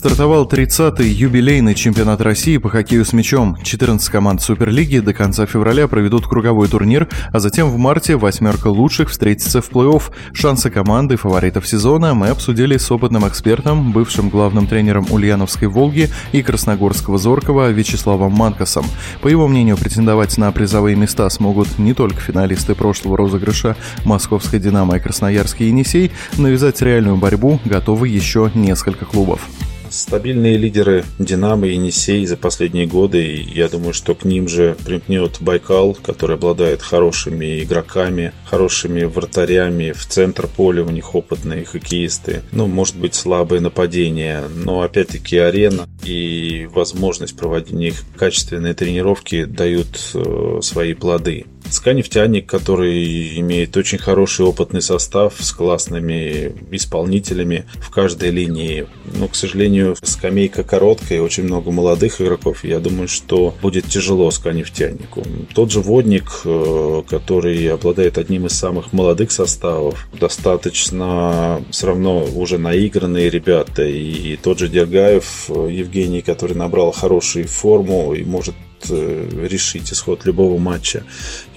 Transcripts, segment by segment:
Стартовал 30-й юбилейный чемпионат России по хоккею с мячом. 14 команд Суперлиги до конца февраля проведут круговой турнир, а затем в марте восьмерка лучших встретится в плей-офф. Шансы команды фаворитов сезона мы обсудили с опытным экспертом, бывшим главным тренером Ульяновской «Волги» и Красногорского «Зоркова» Вячеславом Манкосом. По его мнению, претендовать на призовые места смогут не только финалисты прошлого розыгрыша Московской «Динамо» и Красноярский «Енисей», навязать реальную борьбу готовы еще несколько клубов. Стабильные лидеры Динамо и Енисей за последние годы. И я думаю, что к ним же примкнет Байкал, который обладает хорошими игроками, хорошими вратарями. В центр поля у них опытные хоккеисты. Ну, может быть, слабое нападение. Но опять-таки арена и возможность проводить них качественные тренировки дают э, свои плоды. СКА «Нефтяник», который имеет очень хороший опытный состав с классными исполнителями в каждой линии. Но, к сожалению, скамейка короткая, очень много молодых игроков. Я думаю, что будет тяжело СКА «Нефтянику». Тот же Водник, э, который обладает одним из самых молодых составов, достаточно все равно уже наигранные ребята. И тот же Дергаев, э, Евгений, который набрал хорошую форму и может решить исход любого матча.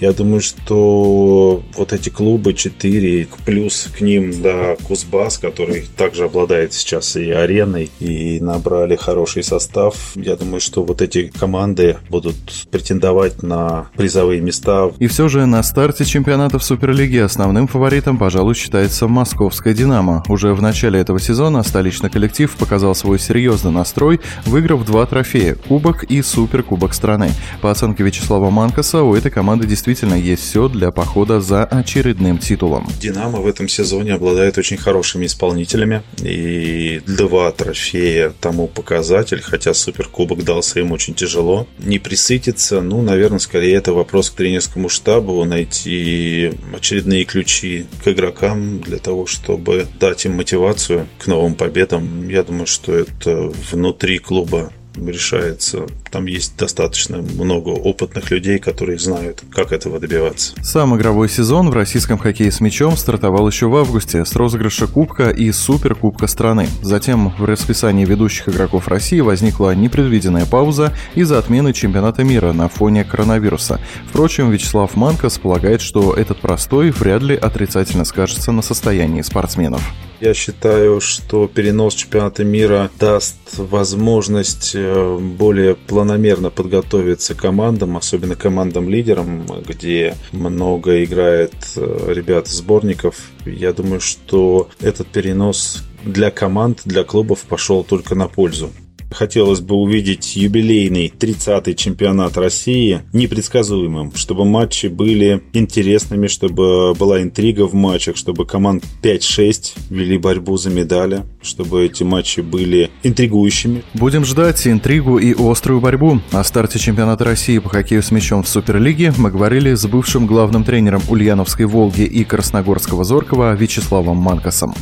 Я думаю, что вот эти клубы 4, плюс к ним, да, Кузбасс, который также обладает сейчас и ареной, и набрали хороший состав. Я думаю, что вот эти команды будут претендовать на призовые места. И все же на старте чемпионата в Суперлиге основным фаворитом, пожалуй, считается московская «Динамо». Уже в начале этого сезона столичный коллектив показал свой серьезный настрой, выиграв два трофея – Кубок и Суперкубок страны страны. По оценке Вячеслава Манкаса, у этой команды действительно есть все для похода за очередным титулом. «Динамо» в этом сезоне обладает очень хорошими исполнителями. И два трофея тому показатель, хотя Суперкубок дался им очень тяжело. Не присытиться, ну, наверное, скорее это вопрос к тренерскому штабу, найти очередные ключи к игрокам для того, чтобы дать им мотивацию к новым победам. Я думаю, что это внутри клуба решается. Там есть достаточно много опытных людей, которые знают, как этого добиваться. Сам игровой сезон в российском хоккее с мячом стартовал еще в августе с розыгрыша Кубка и Суперкубка страны. Затем в расписании ведущих игроков России возникла непредвиденная пауза из-за отмены чемпионата мира на фоне коронавируса. Впрочем, Вячеслав Манкос полагает, что этот простой вряд ли отрицательно скажется на состоянии спортсменов. Я считаю, что перенос чемпионата мира даст возможность э, более планомерно подготовиться командам, особенно командам-лидерам, где много играет э, ребят сборников. Я думаю, что этот перенос для команд, для клубов пошел только на пользу. Хотелось бы увидеть юбилейный 30-й чемпионат России непредсказуемым, чтобы матчи были интересными, чтобы была интрига в матчах, чтобы команд 5-6 вели борьбу за медали, чтобы эти матчи были интригующими. Будем ждать интригу и острую борьбу. О старте чемпионата России по хоккею с мячом в Суперлиге мы говорили с бывшим главным тренером Ульяновской «Волги» и Красногорского «Зоркова» Вячеславом Манкосом.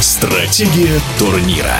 Стратегия турнира.